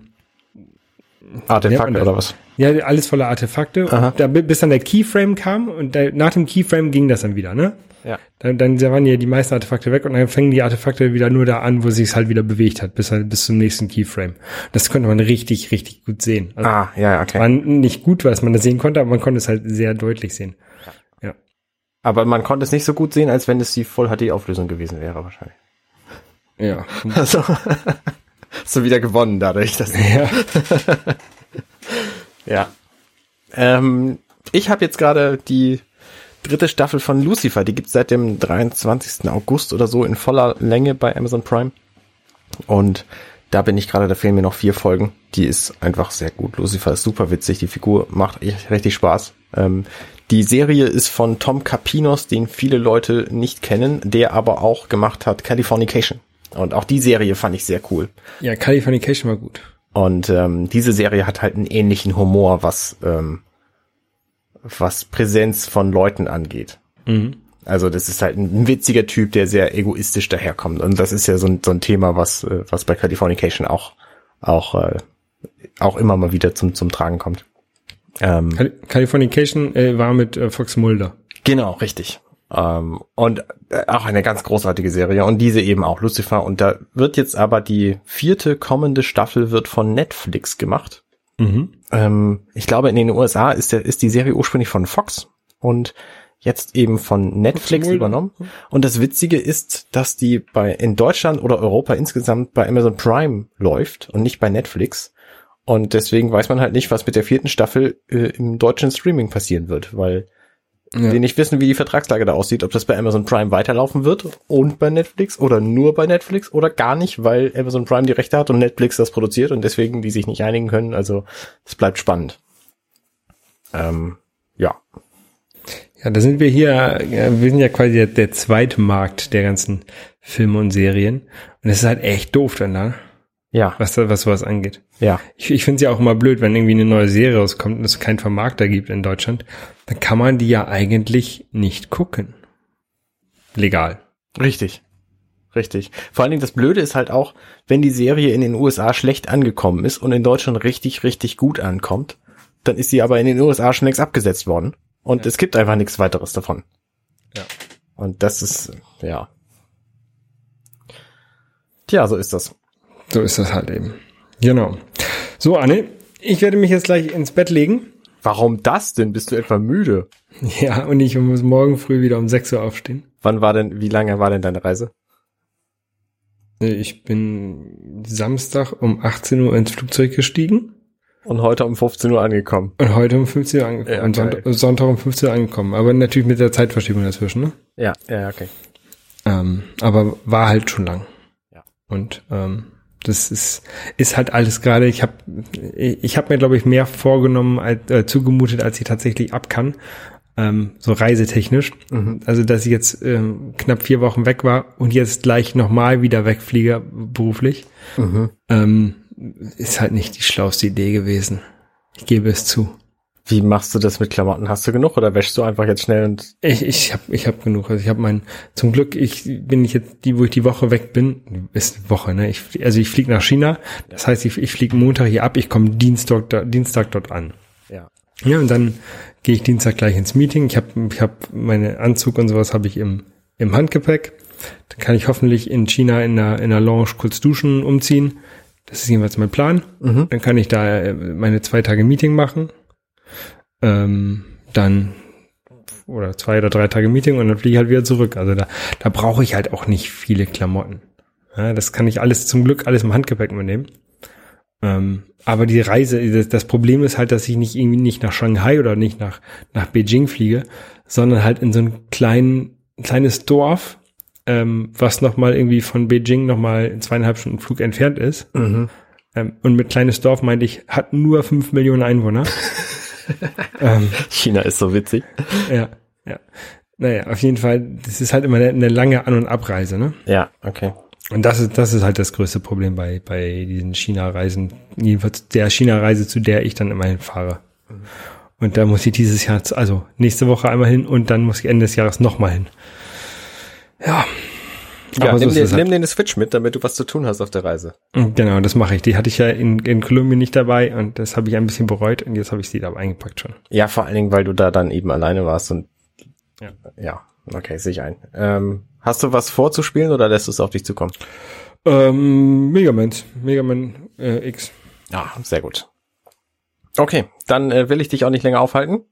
Artefakt das? oder was? ja, alles voller Artefakte. Aha. Da, bis dann der Keyframe kam und da, nach dem Keyframe ging das dann wieder, ne? Ja. Dann, dann waren ja die meisten Artefakte weg und dann fängen die Artefakte wieder nur da an, wo sich halt wieder bewegt hat, bis, halt, bis zum nächsten Keyframe. Das konnte man richtig, richtig gut sehen. Also, Ah, ja, ja, okay. War nicht gut, was man das sehen konnte, aber man konnte es halt sehr deutlich sehen. Aber man konnte es nicht so gut sehen, als wenn es die Voll-HD-Auflösung gewesen wäre, wahrscheinlich. Ja. Also, hast du wieder gewonnen dadurch, dass ja. Ja. Ähm, ich habe jetzt gerade die dritte Staffel von Lucifer, die gibt's seit dem 23. August oder so in voller Länge bei Amazon Prime. Und da bin ich gerade, da fehlen mir noch vier Folgen. Die ist einfach sehr gut. Lucifer ist super witzig, die Figur macht echt richtig Spaß. Ähm, die Serie ist von Tom Capinos, den viele Leute nicht kennen, der aber auch gemacht hat Californication. Und auch die Serie fand ich sehr cool. Ja, Californication war gut. Und ähm, diese Serie hat halt einen ähnlichen Humor, was ähm, was Präsenz von Leuten angeht. Mhm. Also das ist halt ein witziger Typ, der sehr egoistisch daherkommt. Und das ist ja so ein, so ein Thema, was äh, was bei Californication auch auch äh, auch immer mal wieder zum zum Tragen kommt. Ähm, Cal Californication äh, war mit äh, Fox Mulder. genau, richtig. Ähm, und äh, auch eine ganz großartige Serie und diese eben auch Lucifer und da wird jetzt aber die vierte kommende Staffel wird von Netflix gemacht. Mhm. Ähm, ich glaube in den USA ist der ist die Serie ursprünglich von Fox und jetzt eben von Netflix übernommen. Und das Witzige ist, dass die bei in Deutschland oder Europa insgesamt bei Amazon Prime läuft und nicht bei Netflix. Und deswegen weiß man halt nicht, was mit der vierten Staffel äh, im deutschen Streaming passieren wird, weil Ja. wir nicht wissen, wie die Vertragslage da aussieht, ob das bei Amazon Prime weiterlaufen wird und bei Netflix oder nur bei Netflix oder gar nicht, weil Amazon Prime die Rechte hat und Netflix das produziert und deswegen die sich nicht einigen können. Also es bleibt spannend. Ähm, ja. Ja, da sind wir hier, wir sind ja quasi der, der zweite Markt der ganzen Filme und Serien. Und es ist halt echt doof dann da, Ja, was, was sowas angeht. ja. Ich, ich finde es ja auch immer blöd, wenn irgendwie eine neue Serie rauskommt und es keinen Vermarkter gibt in Deutschland, dann kann man die ja eigentlich nicht gucken. Legal. Richtig. Richtig. Vor allen Dingen das Blöde ist halt auch, wenn die Serie in den USA schlecht angekommen ist und in Deutschland richtig, richtig gut ankommt, dann ist sie aber in den USA schon längst abgesetzt worden. Und es gibt einfach nichts weiteres davon. Ja. Und das ist, ja. Tja, so ist das. So ist das halt eben. Genau. So, Anne, ich werde mich jetzt gleich ins Bett legen. Warum das denn? Bist du etwa müde? Ja, und ich muss morgen früh wieder um 6 Uhr aufstehen. Wann war denn, wie lange war denn deine Reise? Ich bin Samstag um 18 Uhr ins Flugzeug gestiegen Und heute um 15 Uhr angekommen. und heute um 15 Uhr angekommen. Ja, und. Sonntag, Sonntag um 15 Uhr angekommen. Aber natürlich mit der Zeitverschiebung dazwischen, ne? Ja, ja, okay. Ähm, aber war halt schon lang. Ja. Und ähm, das ist ist halt alles gerade. Ich habe ich habe mir glaube ich mehr vorgenommen als äh, zugemutet, als ich tatsächlich ab kann. Ähm, so reisetechnisch. Mhm. Also dass ich jetzt ähm, knapp vier Wochen weg war und jetzt gleich nochmal wieder wegfliege beruflich, Mhm. ähm, ist halt nicht die schlauste Idee gewesen. Ich gebe es zu. Wie machst du das mit Klamotten? Hast du genug oder wäschst du einfach jetzt schnell und Ich, ich habe ich hab genug. Also ich habe mein, zum Glück, ich bin ich jetzt, die, wo ich die Woche weg bin, ist eine Woche, ne? Ich, also ich fliege nach China. Das heißt, ich, ich fliege Montag hier ab, ich komme Dienstag, Dienstag dort an. ja. Ja, und dann gehe ich Dienstag gleich ins Meeting. Ich habe ich hab meine Anzug und sowas habe ich im, im Handgepäck. Dann kann ich hoffentlich in China in der, in der Lounge kurz duschen, umziehen. Das ist jedenfalls mein Plan. Mhm. Dann kann ich da äh, meine zwei Tage Meeting machen. Ähm, dann oder zwei oder drei Tage Meeting und dann fliege ich halt wieder zurück. Also da, da brauche ich halt auch nicht viele Klamotten. Ja, das kann ich alles zum Glück alles im Handgepäck mitnehmen. Ähm, aber die Reise, das, das Problem ist halt, dass ich nicht irgendwie nicht nach Shanghai oder nicht nach, nach Beijing fliege, sondern halt in so ein kleinen, kleines Dorf, ähm, was nochmal irgendwie von Beijing nochmal zweieinhalb Stunden Flug entfernt ist. Mhm. Ähm, und mit kleines Dorf meinte ich, hat nur fünf Millionen Einwohner. ähm, China ist so witzig. ja, ja. Naja, auf jeden Fall, das ist halt immer eine, eine lange An- und Abreise, ne? Ja, okay. Und das ist, das ist halt das größte Problem bei, bei diesen China-Reisen. Jedenfalls der China-Reise, zu der ich dann immer hinfahre. Und da muss ich dieses Jahr, also nächste Woche einmal hin und dann muss ich Ende des Jahres nochmal hin. Ja. Ja, Aber so nimm, dir, es halt. nimm eine Switch mit, damit du was zu tun hast auf der Reise. Genau, das mache ich. Die hatte ich ja in, in Kolumbien nicht dabei und das habe ich ein bisschen bereut und jetzt habe ich sie da eingepackt schon. Ja, vor allen Dingen, weil du da dann eben alleine warst und Ja. ja, okay, sehe ich ein. Ähm, hast du was vorzuspielen oder lässt du es auf dich zukommen? Ähm, Megaman, Megaman äh, X. Ja, sehr gut. Okay, dann äh, will ich dich auch nicht länger aufhalten.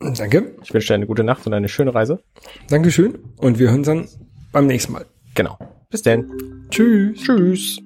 Danke, Ich wünsche dir eine gute Nacht und eine schöne Reise. Dankeschön und wir hören uns dann beim nächsten Mal. Genau. Bis denn. Tschüss. Tschüss.